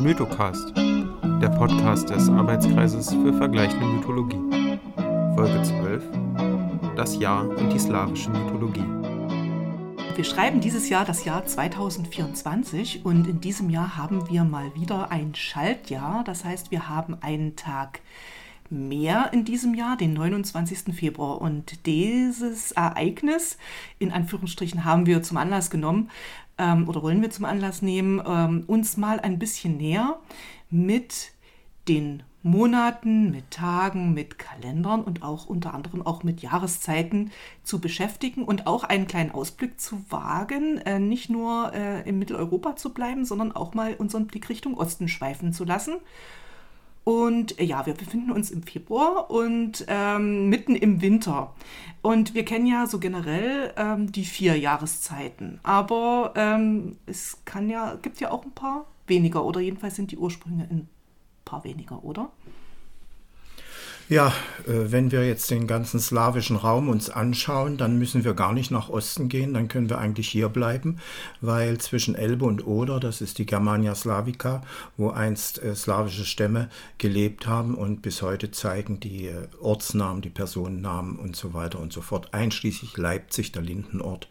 Mythocast, der Podcast des Arbeitskreises für vergleichende Mythologie. Folge 12: Das Jahr und die slawische Mythologie. Wir schreiben dieses Jahr das Jahr 2024 und in diesem Jahr haben wir mal wieder ein Schaltjahr. Das heißt, wir haben einen Tag mehr in diesem Jahr, den 29. Februar. Und dieses Ereignis, in Anführungsstrichen, haben wir zum Anlass genommen, ähm, oder wollen wir zum Anlass nehmen, ähm, uns mal ein bisschen näher mit den Monaten, mit Tagen, mit Kalendern und auch unter anderem auch mit Jahreszeiten zu beschäftigen und auch einen kleinen Ausblick zu wagen, äh, nicht nur äh, in Mitteleuropa zu bleiben, sondern auch mal unseren Blick Richtung Osten schweifen zu lassen und äh, ja, wir befinden uns im Februar und ähm, mitten im Winter. Und wir kennen ja so generell ähm, die vier Jahreszeiten. Aber ähm, es kann ja, gibt ja auch ein paar weniger oder jedenfalls sind die Ursprünge ein paar weniger, oder? Ja, äh, wenn wir jetzt den ganzen slawischen Raum uns anschauen, dann müssen wir gar nicht nach Osten gehen, dann können wir eigentlich hier bleiben, weil zwischen Elbe und Oder, das ist die Germania Slavica, wo einst äh, slawische Stämme gelebt haben und bis heute zeigen die äh, Ortsnamen, die Personennamen und so weiter und so fort, einschließlich Leipzig, der Lindenort,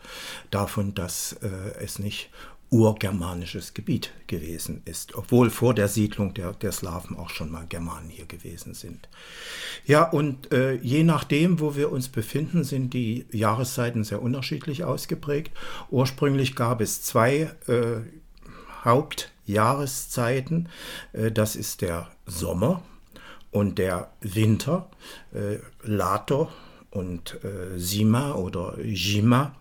davon, dass es nicht urgermanisches Gebiet gewesen ist, obwohl vor der Siedlung der, der Slawen auch schon mal Germanen hier gewesen sind. Ja, und äh, je nachdem, wo wir uns befinden, sind die Jahreszeiten sehr unterschiedlich ausgeprägt. Ursprünglich gab es zwei äh, Hauptjahreszeiten. Äh, das ist der Sommer und der Winter, äh, Lato und äh, Sima oder Jima.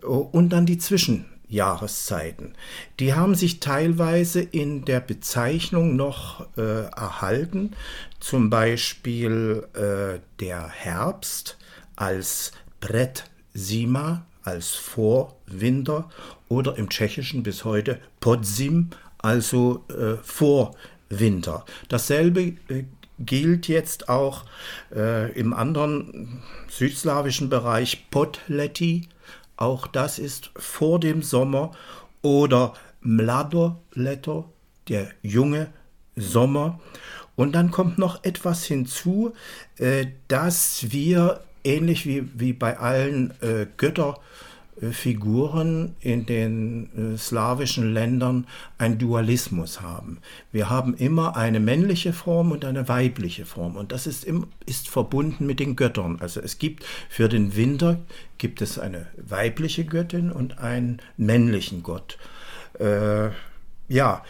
Und dann die Zwischen Jahreszeiten. Die haben sich teilweise in der Bezeichnung noch äh, erhalten, zum Beispiel äh, der Herbst als Brett Sima, als Vorwinter oder im Tschechischen bis heute Podzim, also äh, Vorwinter. Dasselbe äh, gilt jetzt auch äh, im anderen südslawischen Bereich Podleti, auch das ist vor dem Sommer oder Mlado Leto, der junge Sommer. Und dann kommt noch etwas hinzu, äh, dass wir ähnlich wie, wie bei allen äh, Götter Figuren in den äh, slawischen Ländern ein Dualismus haben. Wir haben immer eine männliche Form und eine weibliche Form und das ist, im, ist verbunden mit den Göttern. Also es gibt für den Winter gibt es eine weibliche Göttin und einen männlichen Gott. Äh, ja,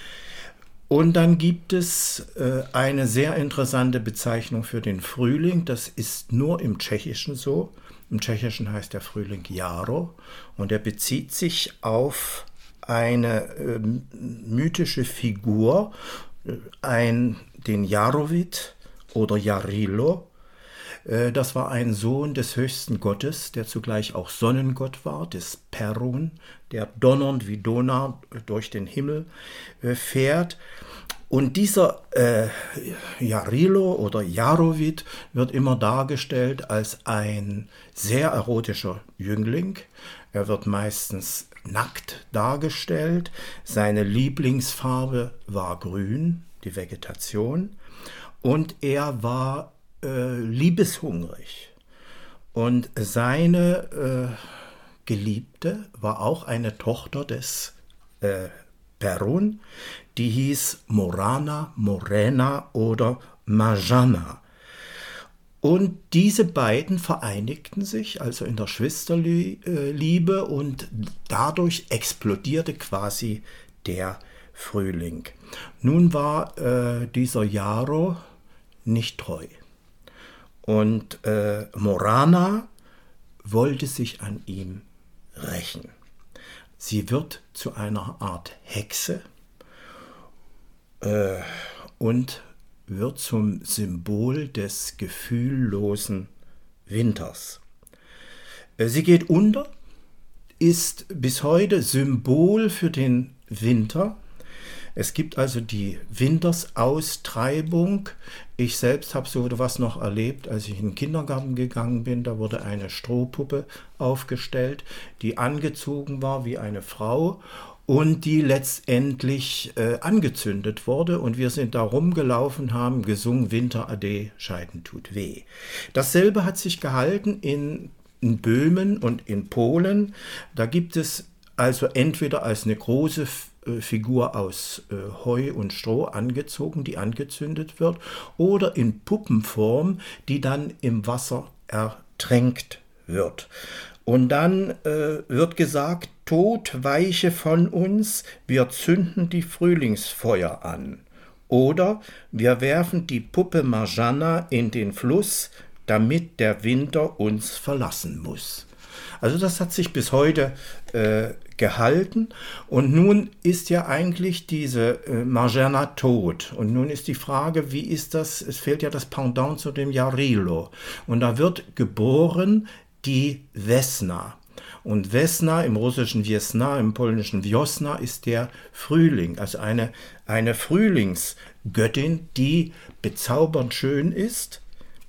und dann gibt es äh, eine sehr interessante Bezeichnung für den Frühling. Das ist nur im Tschechischen so. Im Tschechischen heißt der Frühling Jaro und er bezieht sich auf eine äh, mythische Figur, äh, ein, den Jarowit oder Jarilo. Äh, das war ein Sohn des höchsten Gottes, der zugleich auch Sonnengott war, des Perun, der donnernd wie Donau durch den Himmel äh, fährt. Und dieser äh, Jarilo oder Jarovid wird immer dargestellt als ein sehr erotischer Jüngling. Er wird meistens nackt dargestellt. Seine Lieblingsfarbe war grün, die Vegetation. Und er war äh, liebeshungrig. Und seine äh, Geliebte war auch eine Tochter des äh, Perun, die hieß Morana, Morena oder Majana. Und diese beiden vereinigten sich also in der Schwesterliebe und dadurch explodierte quasi der Frühling. Nun war äh, dieser Jaro nicht treu. Und äh, Morana wollte sich an ihm rächen. Sie wird zu einer Art Hexe äh, und wird zum Symbol des gefühllosen Winters. Äh, sie geht unter, ist bis heute Symbol für den Winter es gibt also die Wintersaustreibung. Ich selbst habe so etwas noch erlebt, als ich in den Kindergarten gegangen bin. Da wurde eine Strohpuppe aufgestellt, die angezogen war wie eine Frau und die letztendlich äh, angezündet wurde und wir sind da rumgelaufen, haben gesungen Winter Ade, Scheiden tut weh. Dasselbe hat sich gehalten in, in Böhmen und in Polen. Da gibt es also entweder als eine große äh, Figur aus äh, Heu und Stroh angezogen, die angezündet wird, oder in Puppenform, die dann im Wasser ertränkt wird. Und dann äh, wird gesagt, Tod weiche von uns, wir zünden die Frühlingsfeuer an. Oder wir werfen die Puppe Marjana in den Fluss, damit der Winter uns verlassen muss. Also das hat sich bis heute äh, gehalten und nun ist ja eigentlich diese äh, Marjana tot und nun ist die Frage, wie ist das, es fehlt ja das Pendant zu dem Jarilo und da wird geboren die Vesna. Und Vesna im russischen Wiesna, im polnischen Wiosna ist der Frühling, also eine, eine Frühlingsgöttin, die bezaubernd schön ist,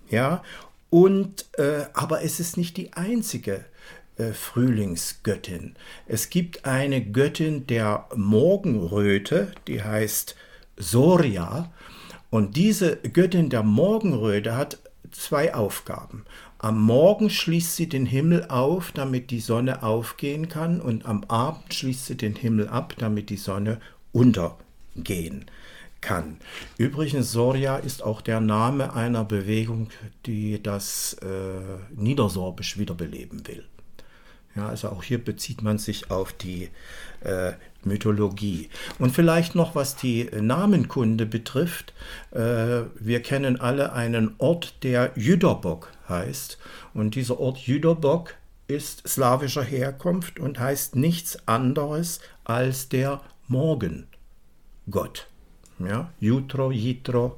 ja, und äh, aber es ist nicht die einzige äh, Frühlingsgöttin. Es gibt eine Göttin der Morgenröte, die heißt Soria, und diese Göttin der Morgenröte hat zwei Aufgaben. Am Morgen schließt sie den Himmel auf, damit die Sonne aufgehen kann, und am Abend schließt sie den Himmel ab, damit die Sonne untergehen kann. Übrigens, Soria ist auch der Name einer Bewegung, die das äh, Niedersorbisch wiederbeleben will. Ja, also auch hier bezieht man sich auf die äh, Mythologie. Und vielleicht noch, was die Namenkunde betrifft. Äh, wir kennen alle einen Ort, der Jüderbok heißt. Und dieser Ort Jüderbok ist slawischer Herkunft und heißt nichts anderes als der Morgengott. Ja, Jutro, Jitro,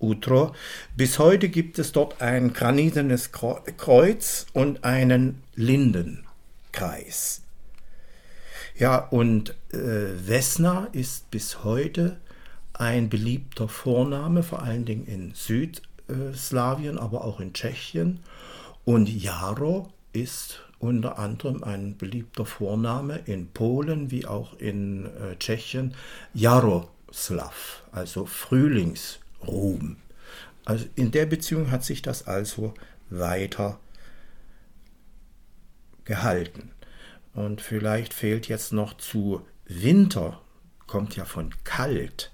Utro. Bis heute gibt es dort ein granitenes Kreuz und einen Lindenkreis. Ja, und äh, Vesna ist bis heute ein beliebter Vorname, vor allen Dingen in Südslawien, aber auch in Tschechien. Und Jaro ist unter anderem ein beliebter Vorname in Polen wie auch in äh, Tschechien. Jaroslav, also Frühlingsruhm. Also in der Beziehung hat sich das also weiter gehalten. Und vielleicht fehlt jetzt noch zu Winter, kommt ja von kalt.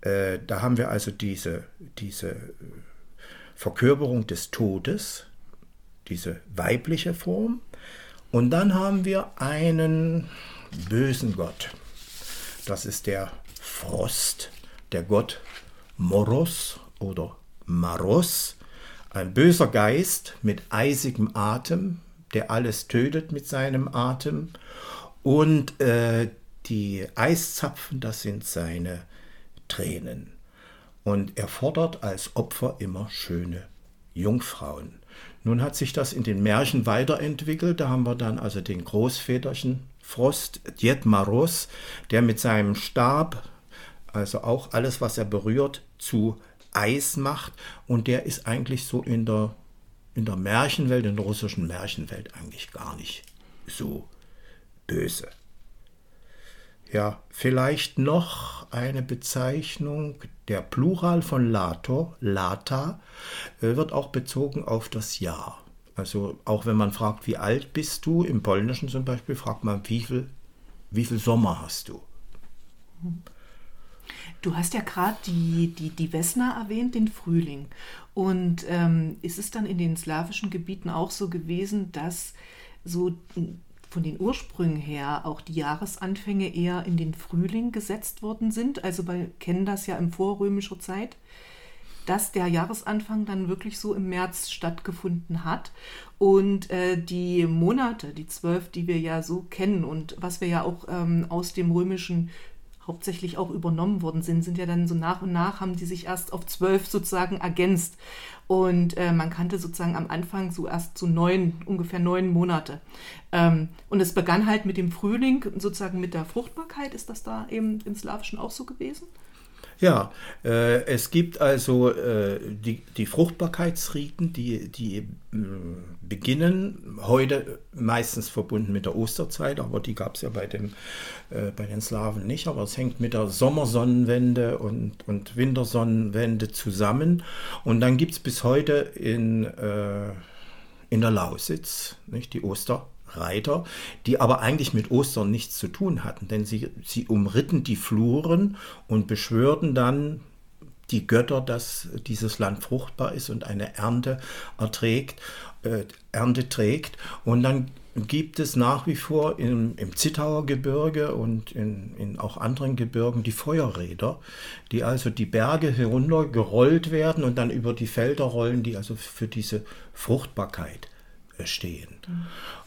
Äh, da haben wir also diese, diese Verkörperung des Todes, diese weibliche Form. Und dann haben wir einen bösen Gott. Das ist der Frost, der Gott Moros oder Maros, ein böser Geist mit eisigem Atem, der alles tötet mit seinem Atem. Und äh, die Eiszapfen, das sind seine Tränen. Und er fordert als Opfer immer schöne Jungfrauen. Nun hat sich das in den Märchen weiterentwickelt. Da haben wir dann also den Großväterchen Frost, Djet Maros, der mit seinem Stab, also auch alles, was er berührt, zu Eis macht. Und der ist eigentlich so in der in der Märchenwelt, in der russischen Märchenwelt eigentlich gar nicht so böse. Ja, vielleicht noch eine Bezeichnung, der Plural von Lato, Lata, äh, wird auch bezogen auf das Jahr. Also auch wenn man fragt, wie alt bist du, im Polnischen zum Beispiel, fragt man, wie viel, wie viel Sommer hast du? Du hast ja gerade die, die, die Vesna erwähnt, den Frühling. Und ähm, ist es dann in den slawischen Gebieten auch so gewesen, dass so von den Ursprüngen her auch die Jahresanfänge eher in den Frühling gesetzt worden sind? Also wir kennen das ja in vorrömischer Zeit, dass der Jahresanfang dann wirklich so im März stattgefunden hat. Und äh, die Monate, die zwölf, die wir ja so kennen und was wir ja auch ähm, aus dem römischen hauptsächlich auch übernommen worden sind, sind ja dann so nach und nach haben die sich erst auf zwölf sozusagen ergänzt. Und äh, man kannte sozusagen am Anfang so erst so neun, ungefähr neun Monate. Ähm, und es begann halt mit dem Frühling, sozusagen mit der Fruchtbarkeit. Ist das da eben im Slawischen auch so gewesen? Ja, äh, es gibt also äh, die, die Fruchtbarkeitsriten, die, die mh, beginnen heute meistens verbunden mit der Osterzeit, aber die gab es ja bei, dem, äh, bei den Slawen nicht. Aber es hängt mit der Sommersonnenwende und, und Wintersonnenwende zusammen. Und dann gibt es bis heute in, äh, in der Lausitz nicht, die Oster. Reiter, die aber eigentlich mit Ostern nichts zu tun hatten, denn sie, sie umritten die Fluren und beschwörten dann die Götter, dass dieses Land fruchtbar ist und eine Ernte erträgt, äh, Ernte trägt. Und dann gibt es nach wie vor im, im Zittauer Gebirge und in, in auch anderen Gebirgen die Feuerräder, die also die Berge heruntergerollt werden und dann über die Felder rollen, die also für diese Fruchtbarkeit stehen.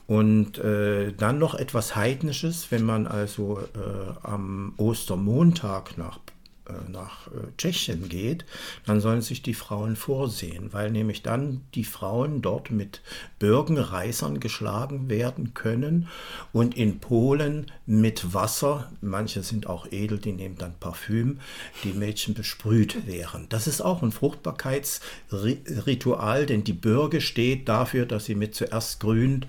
Und äh, dann noch etwas Heidnisches, wenn man also äh, am Ostermontag nach, nach äh, Tschechien geht, dann sollen sich die Frauen vorsehen, weil nämlich dann die Frauen dort mit Birkenreißern geschlagen werden können und in Polen mit Wasser, manche sind auch edel, die nehmen dann Parfüm, die Mädchen besprüht wären. Das ist auch ein Fruchtbarkeitsritual, denn die Birke steht dafür, dass sie mit zuerst grünt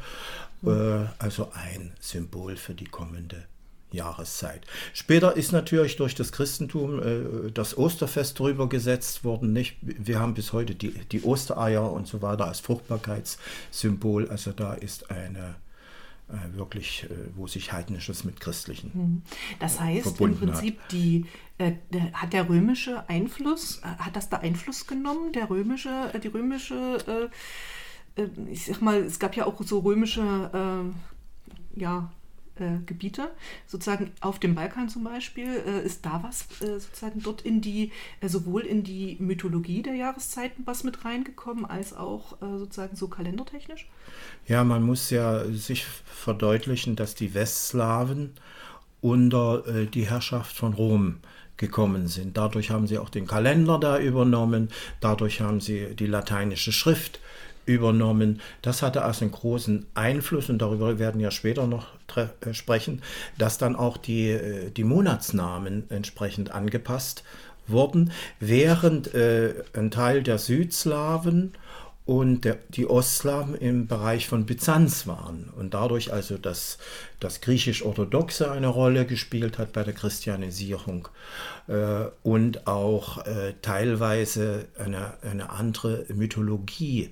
äh, also ein Symbol für die kommende Jahreszeit. Später ist natürlich durch das Christentum äh, das Osterfest drüber gesetzt worden. Nicht? Wir haben bis heute die, die Ostereier und so weiter als Fruchtbarkeitssymbol. Also da ist eine äh, wirklich, äh, wo sich heidnisches mit christlichen. Hm. Das heißt im Prinzip, hat. die, äh, der, hat der römische Einfluss, äh, hat das da Einfluss genommen, der römische, die römische äh, ich sag mal, es gab ja auch so römische äh, ja, äh, Gebiete, sozusagen auf dem Balkan zum Beispiel, äh, ist da was äh, sozusagen dort in die, äh, sowohl in die Mythologie der Jahreszeiten was mit reingekommen, als auch sozusagen so kalendertechnisch? Ja, man muss ja sich verdeutlichen, dass die Westslawen unter die Herrschaft von Rom gekommen sind. Dadurch haben sie auch den Kalender da übernommen, dadurch haben sie die lateinische Schrift übernommen. Das hatte also einen großen Einfluss und darüber werden wir später noch äh, sprechen, dass dann auch die, äh, die Monatsnamen entsprechend angepasst wurden, während äh, ein Teil der Südslawen und der, die Ostslawen im Bereich von Byzanz waren und dadurch also das, das griechisch-orthodoxe eine Rolle gespielt hat bei der Christianisierung äh, und auch äh, teilweise eine, eine andere Mythologie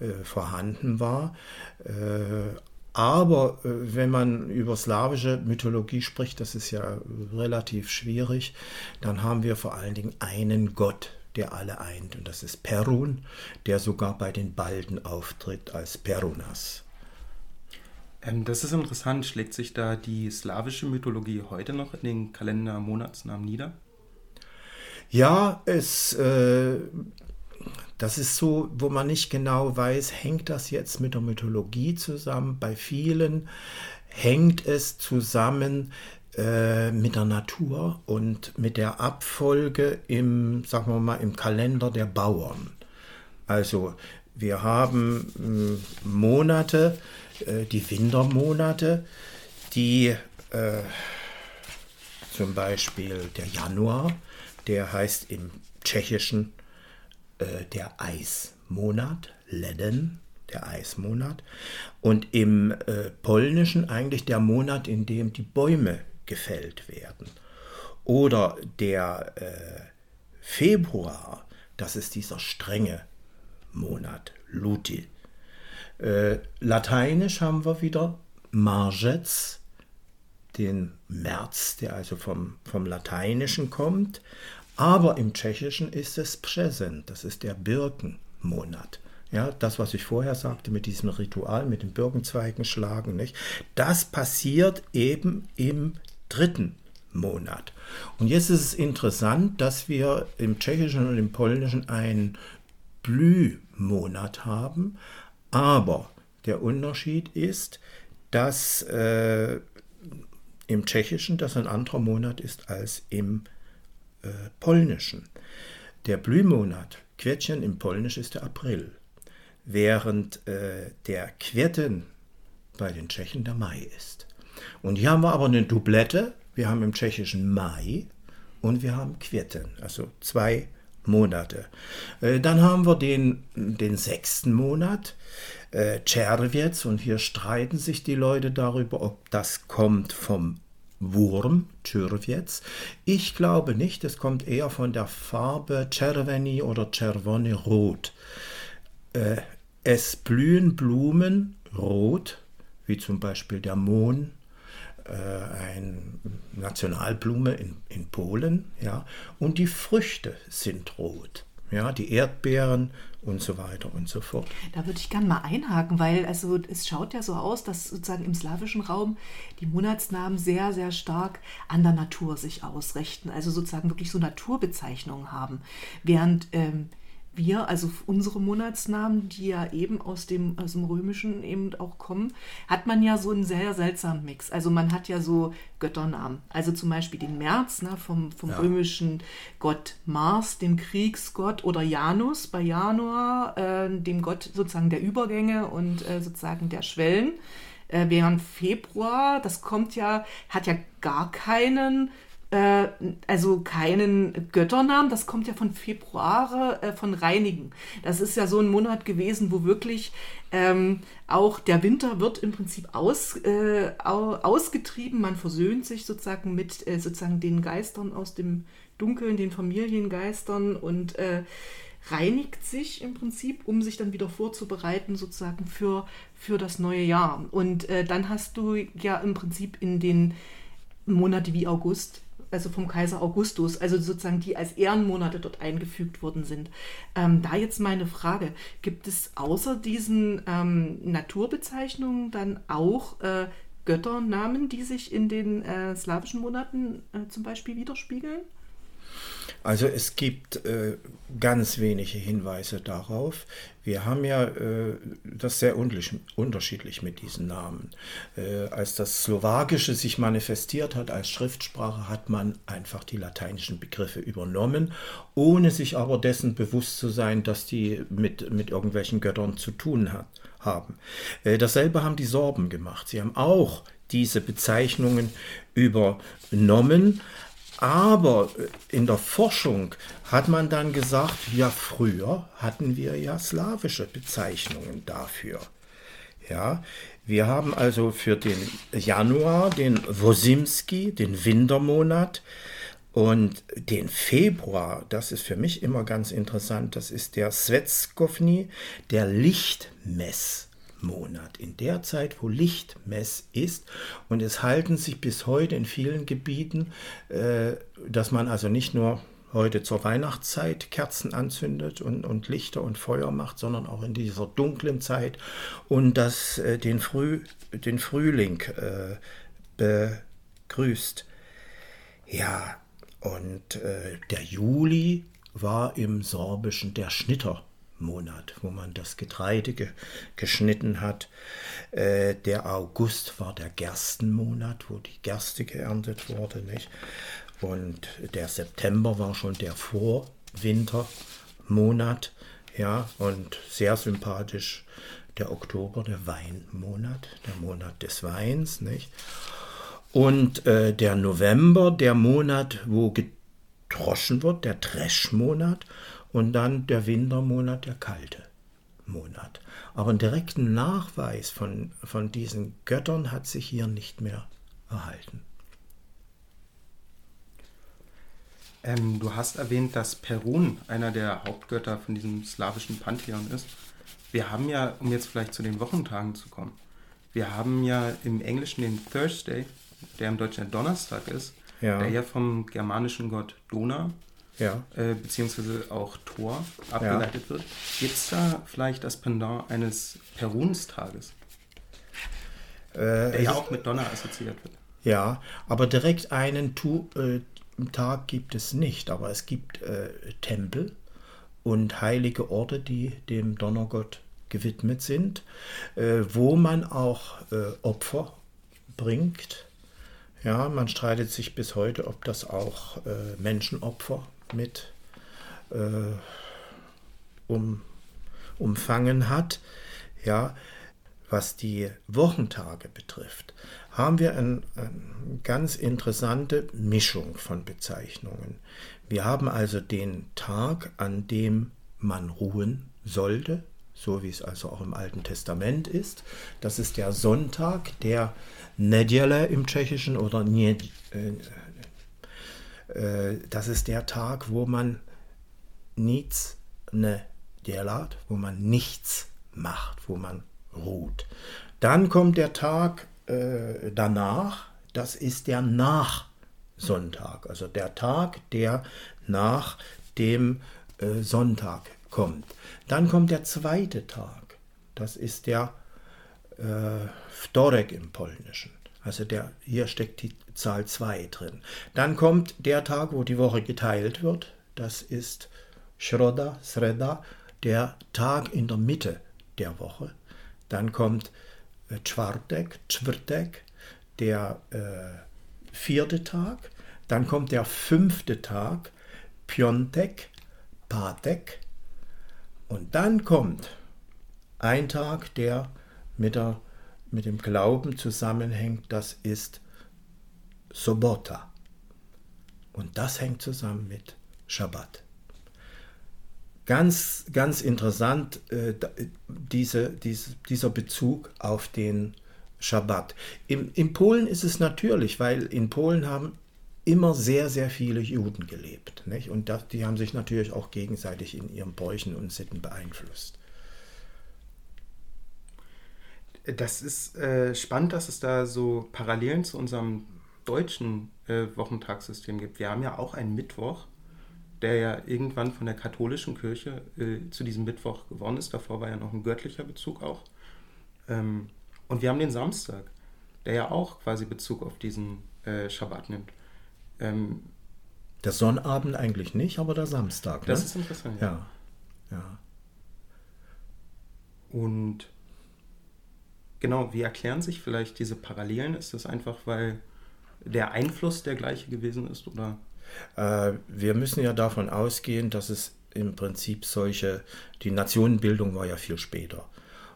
äh, vorhanden war. Äh, aber äh, wenn man über slawische Mythologie spricht, das ist ja relativ schwierig, dann haben wir vor allen Dingen einen Gott, der alle eint. Und das ist Perun, der sogar bei den Balden auftritt als Perunas. Ähm, das ist interessant. Schlägt sich da die slawische Mythologie heute noch in den Kalender-Monatsnamen nieder? Ja, es, äh, das ist so, wo man nicht genau weiß, hängt das jetzt mit der Mythologie zusammen. Bei vielen hängt es zusammen äh, mit der Natur und mit der Abfolge im, sagen wir mal, im Kalender der Bauern. Also wir haben äh, Monate, äh, die Wintermonate, die äh, zum Beispiel der Januar, der heißt im Tschechischen der Eismonat, Leden, der Eismonat, und im Polnischen eigentlich der Monat, in dem die Bäume gefällt werden. Oder der äh, Februar, das ist dieser strenge Monat, Luti. Äh, Lateinisch haben wir wieder Margets, den März, der also vom, vom Lateinischen kommt. Aber im Tschechischen ist es Präsent, das ist der Birkenmonat. Ja, das, was ich vorher sagte mit diesem Ritual, mit den Birkenzweigen schlagen, nicht? das passiert eben im dritten Monat. Und jetzt ist es interessant, dass wir im Tschechischen und im Polnischen einen Blühmonat haben, aber der Unterschied ist, dass äh, im Tschechischen das ein anderer Monat ist als im äh, Polnischen. Der Blühmonat, Quetchen im Polnisch ist der April, während äh, der Quetten bei den Tschechen der Mai ist. Und hier haben wir aber eine Doublette. Wir haben im Tschechischen Mai und wir haben Quirten, also zwei Monate. Äh, dann haben wir den, den sechsten Monat, äh, und hier streiten sich die Leute darüber, ob das kommt vom Wurm, Czerwiec. Ich glaube nicht, es kommt eher von der Farbe Czerweni oder Czerwone rot. Äh, es blühen Blumen rot, wie zum Beispiel der Mohn, äh, eine Nationalblume in, in Polen, ja, und die Früchte sind rot, ja, die Erdbeeren und so weiter und so fort. Da würde ich gerne mal einhaken, weil also es schaut ja so aus, dass sozusagen im slawischen Raum die Monatsnamen sehr, sehr stark an der Natur sich ausrichten, also sozusagen wirklich so Naturbezeichnungen haben, während ähm, wir, also unsere Monatsnamen, die ja eben aus dem, aus dem Römischen eben auch kommen, hat man ja so einen sehr seltsamen Mix. Also man hat ja so Götternamen. Also zum Beispiel den März ne, vom, vom ja. römischen Gott Mars, dem Kriegsgott, oder Janus bei Januar, äh, dem Gott sozusagen der Übergänge und äh, sozusagen der Schwellen. Äh, während Februar, das kommt ja, hat ja gar keinen äh, also keinen Götternamen. Das kommt ja von Februar, äh, von Reinigen. Das ist ja so ein Monat gewesen, wo wirklich ähm, auch der Winter wird im Prinzip aus, äh, ausgetrieben. Man versöhnt sich sozusagen mit äh, sozusagen den Geistern aus dem Dunkeln, den Familiengeistern und äh, reinigt sich im Prinzip, um sich dann wieder vorzubereiten sozusagen für, für das neue Jahr. Und äh, dann hast du ja im Prinzip in den Monate wie August also vom Kaiser Augustus, also sozusagen die als Ehrenmonate dort eingefügt worden sind. Ähm, da jetzt meine Frage, gibt es außer diesen ähm, Naturbezeichnungen dann auch äh, Götternamen, die sich in den äh, slawischen Monaten äh, zum Beispiel widerspiegeln? Also es gibt äh, ganz wenige Hinweise darauf. Wir haben ja äh, das sehr unterschiedlich mit diesen Namen. Äh, als das Slowakische sich manifestiert hat als Schriftsprache, hat man einfach die lateinischen Begriffe übernommen, ohne sich aber dessen bewusst zu sein, dass die mit, mit irgendwelchen Göttern zu tun hat, haben. Äh, dasselbe haben die Sorben gemacht. Sie haben auch diese Bezeichnungen übernommen, aber äh, in der Forschung hat man dann gesagt, ja, früher hatten wir ja slawische Bezeichnungen dafür. Ja, wir haben also für den Januar den Wosimski, den Wintermonat, und den Februar, das ist für mich immer ganz interessant, das ist der Svetskovny, der Lichtmess. Monat, in der Zeit, wo Lichtmess ist. Und es halten sich bis heute in vielen Gebieten, äh, dass man also nicht nur heute zur Weihnachtszeit Kerzen anzündet und, und Lichter und Feuer macht, sondern auch in dieser dunklen Zeit und das äh, den, Früh, den Frühling äh, begrüßt. Ja, und äh, der Juli war im Sorbischen der Schnitter. Monat, wo man das Getreide ge geschnitten hat. Äh, der August war der Gerstenmonat, wo die Gerste geerntet wurde. Nicht? Und der September war schon der Vorwintermonat. Ja, und sehr sympathisch der Oktober, der Weinmonat, der Monat des Weins. Nicht? Und äh, der November, der Monat, wo gedroschen wird, der Dreschmonat und dann der Wintermonat, der kalte Monat. Aber einen direkten Nachweis von, von diesen Göttern hat sich hier nicht mehr erhalten. Ähm, du hast erwähnt, dass Perun einer der Hauptgötter von diesem slawischen Pantheon ist. Wir haben ja, um jetzt vielleicht zu den Wochentagen zu kommen, wir haben ja im Englischen den Thursday, der im Deutschen Donnerstag ist, ja. der ja vom germanischen Gott Dona ja. äh, beziehungsweise auch Tor abgeleitet ja. wird. Gibt es da vielleicht das Pendant eines Perunstages? Äh, der ja auch mit Donner assoziiert wird. Ja, aber direkt einen tu äh, Tag gibt es nicht, aber es gibt äh, Tempel und heilige Orte, die dem Donnergott gewidmet sind, äh, wo man auch äh, Opfer bringt. Ja, man streitet sich bis heute, ob das auch Menschenopfer mit äh, um, umfangen hat. Ja, was die Wochentage betrifft, haben wir eine ein ganz interessante Mischung von Bezeichnungen. Wir haben also den Tag, an dem man ruhen sollte, so wie es also auch im Alten Testament ist. Das ist der Sonntag, der Nedjele im Tschechischen oder Ned, äh, äh, das ist der Tag, wo man nichts ne delat, wo man nichts macht, wo man ruht. Dann kommt der Tag äh, danach, das ist der Nachsonntag, also der Tag, der nach dem äh, Sonntag kommt. Dann kommt der zweite Tag, das ist der äh, Wtorek im Polnischen. Also der, hier steckt die Zahl 2 drin. Dann kommt der Tag, wo die Woche geteilt wird. Das ist Schroda, Sreda, der Tag in der Mitte der Woche. Dann kommt äh, Czwartek, Czwartek, der äh, vierte Tag. Dann kommt der fünfte Tag, Piontek, Patek. Und dann kommt ein Tag, der mit, der, mit dem Glauben zusammenhängt, das ist Sobota. Und das hängt zusammen mit Shabbat. Ganz, ganz interessant äh, diese, diese, dieser Bezug auf den Schabbat. Im, in Polen ist es natürlich, weil in Polen haben immer sehr, sehr viele Juden gelebt. Nicht? Und das, die haben sich natürlich auch gegenseitig in ihren Bräuchen und Sitten beeinflusst. Das ist äh, spannend, dass es da so Parallelen zu unserem deutschen äh, Wochentagssystem gibt. Wir haben ja auch einen Mittwoch, der ja irgendwann von der katholischen Kirche äh, zu diesem Mittwoch geworden ist. Davor war ja noch ein göttlicher Bezug auch. Ähm, und wir haben den Samstag, der ja auch quasi Bezug auf diesen äh, Schabbat nimmt. Ähm, der Sonnabend eigentlich nicht, aber der Samstag. Ne? Das ist interessant. Ja. ja. Und genau, wie erklären sich vielleicht diese Parallelen? Ist das einfach, weil der Einfluss der gleiche gewesen ist oder? Äh, wir müssen ja davon ausgehen, dass es im Prinzip solche, die Nationenbildung war ja viel später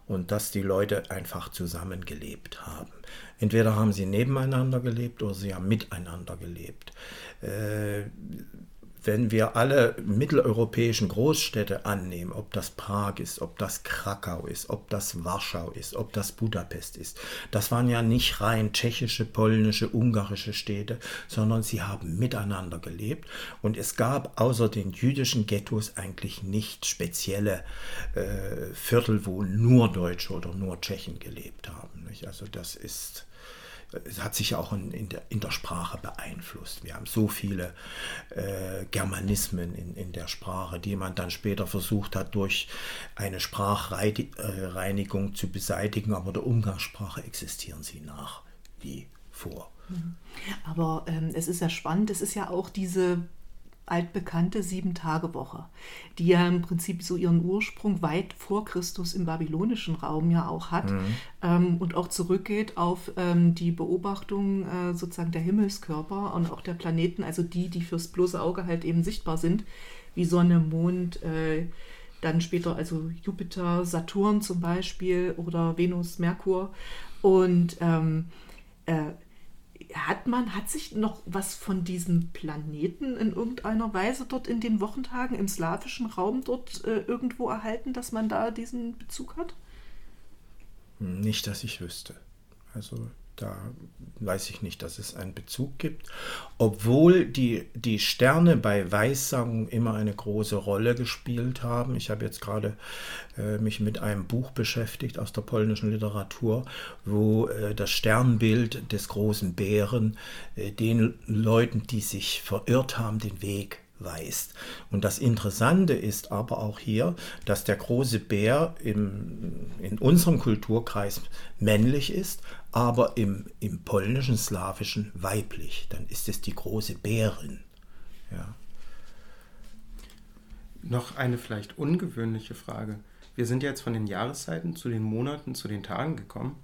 und dass die Leute einfach zusammengelebt haben. Entweder haben sie nebeneinander gelebt oder sie haben miteinander gelebt. Äh, wenn wir alle mitteleuropäischen Großstädte annehmen, ob das Prag ist, ob das Krakau ist, ob das Warschau ist, ob das Budapest ist, das waren ja nicht rein tschechische, polnische, ungarische Städte, sondern sie haben miteinander gelebt und es gab außer den jüdischen Ghettos eigentlich nicht spezielle äh, Viertel, wo nur Deutsche oder nur Tschechen gelebt haben. Nicht? Also das ist es hat sich auch in, in, der, in, der, Sprache beeinflusst. Wir haben so viele äh, Germanismen in, in, der Sprache, die man dann später versucht hat, durch eine Sprachreinigung zu beseitigen, aber der Umgangssprache existieren sie nach wie vor. Mhm. Aber ähm, es ist ja spannend, es ist ja auch diese altbekannte Sieben-Tage-Woche, die ja im Prinzip so ihren Ursprung weit vor Christus im babylonischen Raum ja auch hat mhm. ähm, und auch zurückgeht auf ähm, die Beobachtung äh, sozusagen der Himmelskörper und auch der Planeten, also die, die fürs bloße Auge halt eben sichtbar sind, wie Sonne, Mond, äh, dann später also Jupiter, Saturn zum Beispiel oder Venus, Merkur und ähm, äh, hat man, hat sich noch was von diesem Planeten in irgendeiner Weise dort in den Wochentagen im slawischen Raum dort äh, irgendwo erhalten, dass man da diesen Bezug hat? Nicht, dass ich wüsste. Also da weiß ich nicht, dass es einen Bezug gibt. Obwohl die, die Sterne bei Weissagung immer eine große Rolle gespielt haben. Ich habe jetzt gerade äh, mich mit einem Buch beschäftigt aus der polnischen Literatur, wo äh, das Sternbild des großen Bären äh, den Leuten, die sich verirrt haben, den Weg weist. Und das Interessante ist aber auch hier, dass der große Bär im, in unserem Kulturkreis männlich ist, aber im, im polnischen, slawischen weiblich. Dann ist es die große Bärin. Ja. Noch eine vielleicht ungewöhnliche Frage. Wir sind jetzt von den Jahreszeiten zu den Monaten, zu den Tagen gekommen.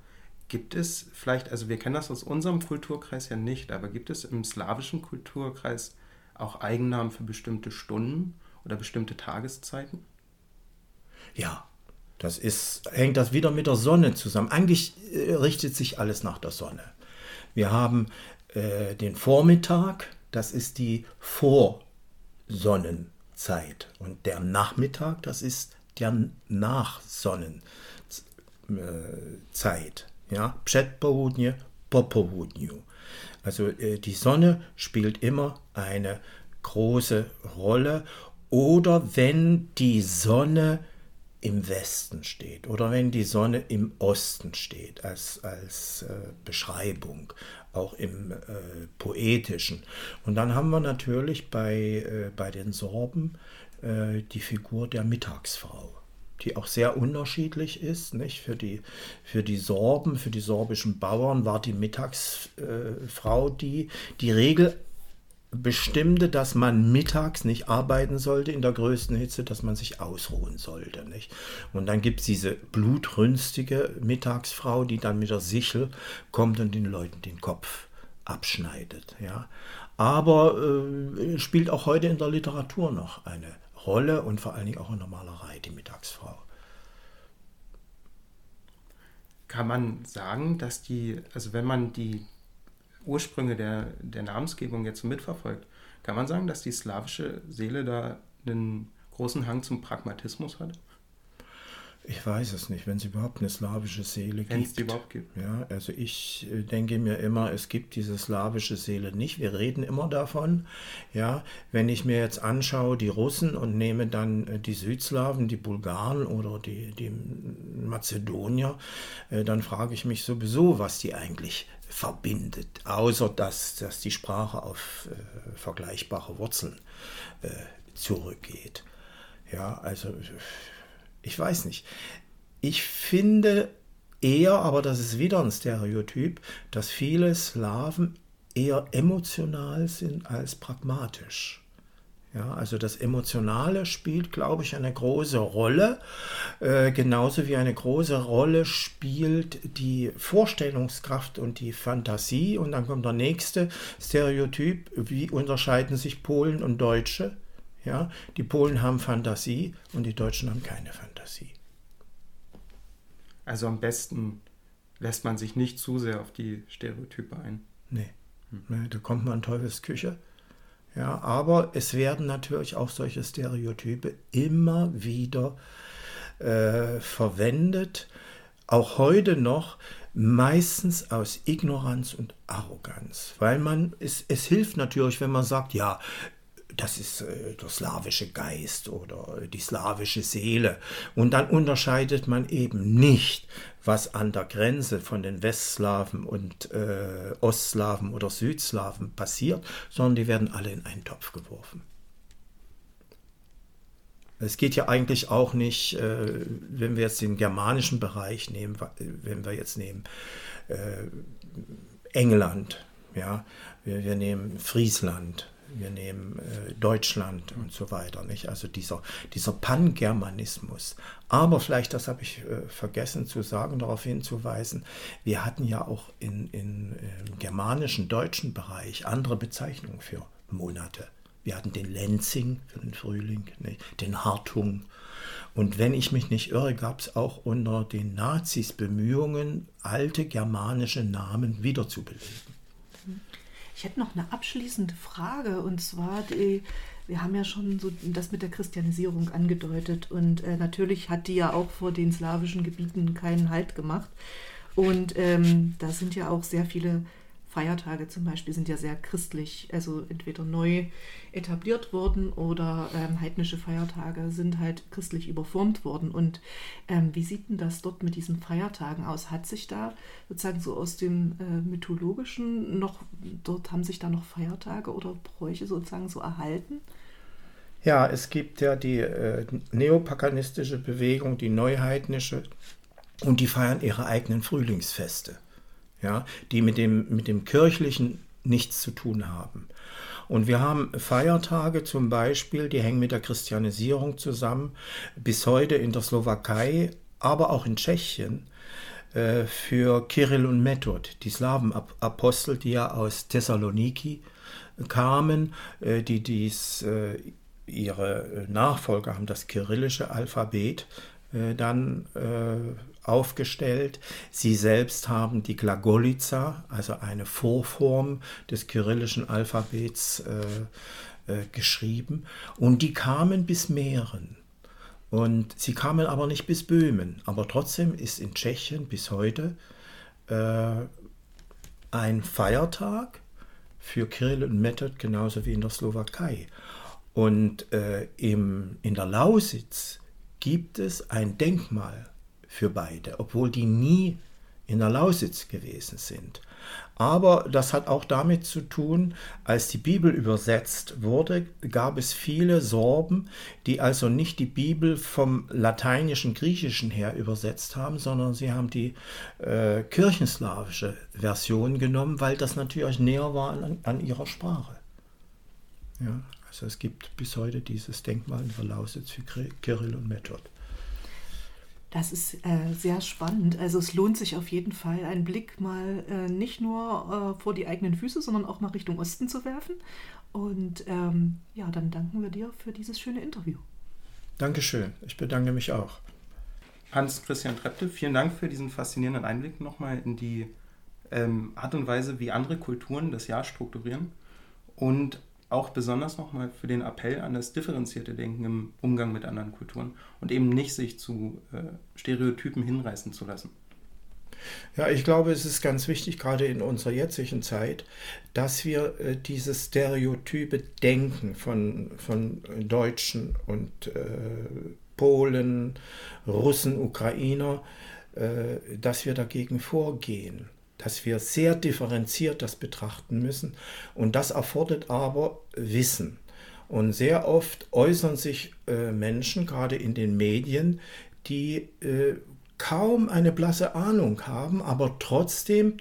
Gibt es vielleicht, also wir kennen das aus unserem Kulturkreis ja nicht, aber gibt es im slawischen Kulturkreis auch Eigennamen für bestimmte Stunden oder bestimmte Tageszeiten? Ja, Das ist, hängt das wieder mit der Sonne zusammen. Eigentlich äh, richtet sich alles nach der Sonne. Wir haben äh, den Vormittag, das ist die Vorsonnenzeit. Und der Nachmittag, das ist der Nachsonnenzeit. Ja, Przedpołudnie, Popołudniu. Also äh, die Sonne spielt immer eine große Rolle. Oder wenn die Sonne im Westen steht oder wenn die Sonne im Osten steht als, als äh, Beschreibung, auch im äh, poetischen. Und dann haben wir natürlich bei, äh, bei den Sorben äh, die Figur der Mittagsfrau die auch sehr unterschiedlich ist. Nicht? Für, die, für die Sorben, für die sorbischen Bauern war die Mittagsfrau die, die Regel bestimmte, dass man mittags nicht arbeiten sollte in der größten Hitze, dass man sich ausruhen sollte. Nicht? Und dann gibt es diese blutrünstige Mittagsfrau, die dann mit der Sichel kommt und den Leuten den Kopf abschneidet. Ja? Aber äh, spielt auch heute in der Literatur noch eine Rolle und vor allen Dingen auch in der Malerei, die Mittagsfrau. Kann man sagen, dass die, also wenn man die Ursprünge der, der Namensgebung jetzt so mitverfolgt, kann man sagen, dass die slawische Seele da einen großen Hang zum Pragmatismus hat? Ich weiß es nicht, wenn es überhaupt eine slawische Seele gibt. Wenn es die überhaupt gibt. Ja, also ich äh, denke mir immer, es gibt diese slawische Seele nicht. Wir reden immer davon. Ja, wenn ich mir jetzt anschaue, die Russen und nehme dann äh, die Südslawen, die Bulgaren oder die, die Mazedonier, äh, dann frage ich mich sowieso, was die eigentlich verbindet, außer dass, dass die Sprache auf äh, vergleichbare Wurzeln äh, zurückgeht. Ja, also ich weiß nicht. Ich finde eher, aber das ist wieder ein Stereotyp, dass viele Slawen eher emotional sind als pragmatisch. Ja, also das Emotionale spielt, glaube ich, eine große Rolle, äh, genauso wie eine große Rolle spielt die Vorstellungskraft und die Fantasie. Und dann kommt der nächste Stereotyp, wie unterscheiden sich Polen und Deutsche? Ja, die Polen haben Fantasie und die Deutschen haben keine Fantasie. Also am besten lässt man sich nicht zu sehr auf die Stereotype ein. Nee, hm. da kommt man in Teufels Küche. Ja, aber es werden natürlich auch solche Stereotype immer wieder äh, verwendet, auch heute noch, meistens aus Ignoranz und Arroganz, weil man, es, es hilft natürlich, wenn man sagt, ja, das ist äh, der slawische Geist oder die slawische Seele. Und dann unterscheidet man eben nicht, was an der Grenze von den Westslawen und äh, Ostslawen oder Südslawen passiert, sondern die werden alle in einen Topf geworfen. Es geht ja eigentlich auch nicht, äh, wenn wir jetzt den germanischen Bereich nehmen, wenn wir jetzt nehmen äh, England, ja, wir, wir nehmen Friesland, wir nehmen äh, Deutschland und so weiter. Nicht? Also dieser, dieser Pangermanismus. Aber vielleicht, das habe ich äh, vergessen zu sagen, darauf hinzuweisen, wir hatten ja auch in, in, im germanischen, deutschen Bereich andere Bezeichnungen für Monate. Wir hatten den Lenzing für den Frühling, nicht? den Hartung. Und wenn ich mich nicht irre, gab es auch unter den Nazis Bemühungen, alte germanische Namen wiederzubeleben. Ich hätte noch eine abschließende Frage und zwar, die, wir haben ja schon so das mit der Christianisierung angedeutet und äh, natürlich hat die ja auch vor den slawischen Gebieten keinen Halt gemacht. Und ähm, da sind ja auch sehr viele Feiertage zum Beispiel sind ja sehr christlich, also entweder neu etabliert worden oder ähm, heidnische Feiertage sind halt christlich überformt worden. Und ähm, wie sieht denn das dort mit diesen Feiertagen aus? Hat sich da sozusagen so aus dem äh, mythologischen noch, dort haben sich da noch Feiertage oder Bräuche sozusagen so erhalten? Ja, es gibt ja die äh, neopaganistische Bewegung, die neuheidnische, und die feiern ihre eigenen Frühlingsfeste ja, die mit dem, mit dem Kirchlichen nichts zu tun haben. Und wir haben Feiertage zum Beispiel, die hängen mit der Christianisierung zusammen, bis heute in der Slowakei, aber auch in Tschechien, äh, für Kirill und Method, die Slawenapostel, die ja aus Thessaloniki kamen, äh, die dies, äh, ihre Nachfolger haben das kyrillische Alphabet dann aufgestellt. Sie selbst haben die Glagolica, also eine Vorform des kyrillischen Alphabets, äh, äh, geschrieben. Und die kamen bis Mähren. Und sie kamen aber nicht bis Böhmen. Aber trotzdem ist in Tschechien bis heute äh, ein Feiertag für Kirill und Method, genauso wie in der Slowakei. Und äh, im, in der Lausitz gibt es ein Denkmal für beide, obwohl die nie in der Lausitz gewesen sind. Aber das hat auch damit zu tun, als die Bibel übersetzt wurde, gab es viele Sorben, die also nicht die Bibel vom lateinischen, griechischen her übersetzt haben, sondern sie haben die äh, kirchenslawische Version genommen, weil das natürlich näher war an, an ihrer Sprache. Ja, also es gibt bis heute dieses Denkmal in der Lausitz für Kirill und Method. Das ist äh, sehr spannend. Also es lohnt sich auf jeden Fall, einen Blick mal äh, nicht nur äh, vor die eigenen Füße, sondern auch mal Richtung Osten zu werfen. Und ähm, ja, dann danken wir dir für dieses schöne Interview. Dankeschön. Ich bedanke mich auch. Hans-Christian Trepte, vielen Dank für diesen faszinierenden Einblick nochmal in die ähm, Art und Weise, wie andere Kulturen das Jahr strukturieren. Und auch besonders nochmal für den Appell an das differenzierte Denken im Umgang mit anderen Kulturen und eben nicht sich zu äh, Stereotypen hinreißen zu lassen. Ja, ich glaube, es ist ganz wichtig, gerade in unserer jetzigen Zeit, dass wir äh, dieses stereotype Denken von, von Deutschen und äh, Polen, Russen, Ukrainer, äh, dass wir dagegen vorgehen dass wir sehr differenziert das betrachten müssen. Und das erfordert aber Wissen. Und sehr oft äußern sich äh, Menschen, gerade in den Medien, die äh, kaum eine blasse Ahnung haben, aber trotzdem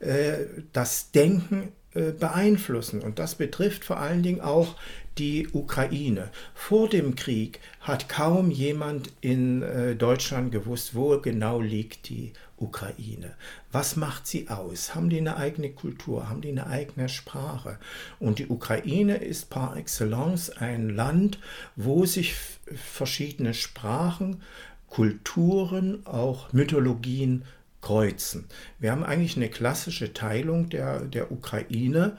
äh, das Denken beeinflussen. Und das betrifft vor allen Dingen auch die Ukraine. Vor dem Krieg hat kaum jemand in äh, Deutschland gewusst, wo genau liegt die Ukraine. Was macht sie aus? Haben die eine eigene Kultur? Haben die eine eigene Sprache? Und die Ukraine ist par excellence ein Land, wo sich verschiedene Sprachen, Kulturen, auch Mythologien kreuzen. Wir haben eigentlich eine klassische Teilung der, der Ukraine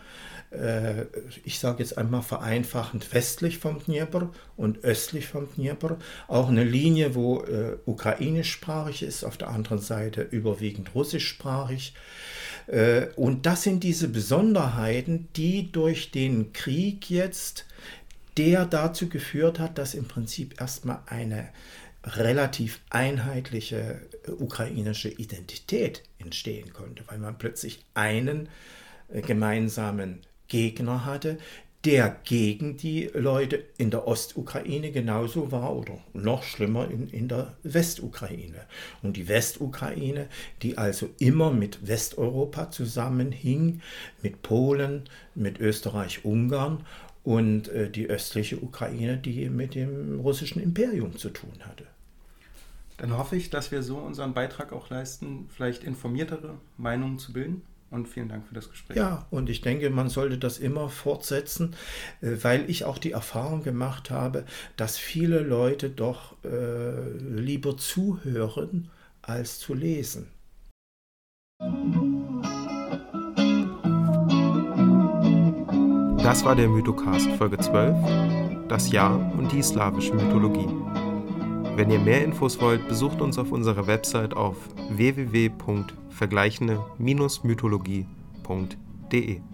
äh, ich sage jetzt einmal vereinfachend, westlich vom Dnieper und östlich vom Dnieper. Auch eine Linie, wo äh, ukrainischsprachig ist, auf der anderen Seite überwiegend russischsprachig. Äh, und das sind diese Besonderheiten, die durch den Krieg jetzt, der dazu geführt hat, dass im Prinzip erstmal eine relativ einheitliche äh, ukrainische Identität entstehen konnte, weil man plötzlich einen äh, gemeinsamen Gegner hatte, der gegen die Leute in der Ostukraine genauso war oder noch schlimmer in, in der Westukraine. Und die Westukraine, die also immer mit Westeuropa zusammenhing, mit Polen, mit Österreich, Ungarn und äh, die östliche Ukraine, die mit dem russischen Imperium zu tun hatte. Dann hoffe ich, dass wir so unseren Beitrag auch leisten, vielleicht informiertere Meinungen zu bilden und vielen Dank für das Gespräch. Ja, und ich denke, man sollte das immer fortsetzen, äh, weil ich auch die Erfahrung gemacht habe, dass viele Leute doch äh, lieber zuhören als zu lesen. Das war der Mythocast Folge 12, das Jahr und die slawische Mythologie. Wenn ihr mehr Infos wollt, besucht uns auf unserer Website auf www.vergleichende-mythologie.de.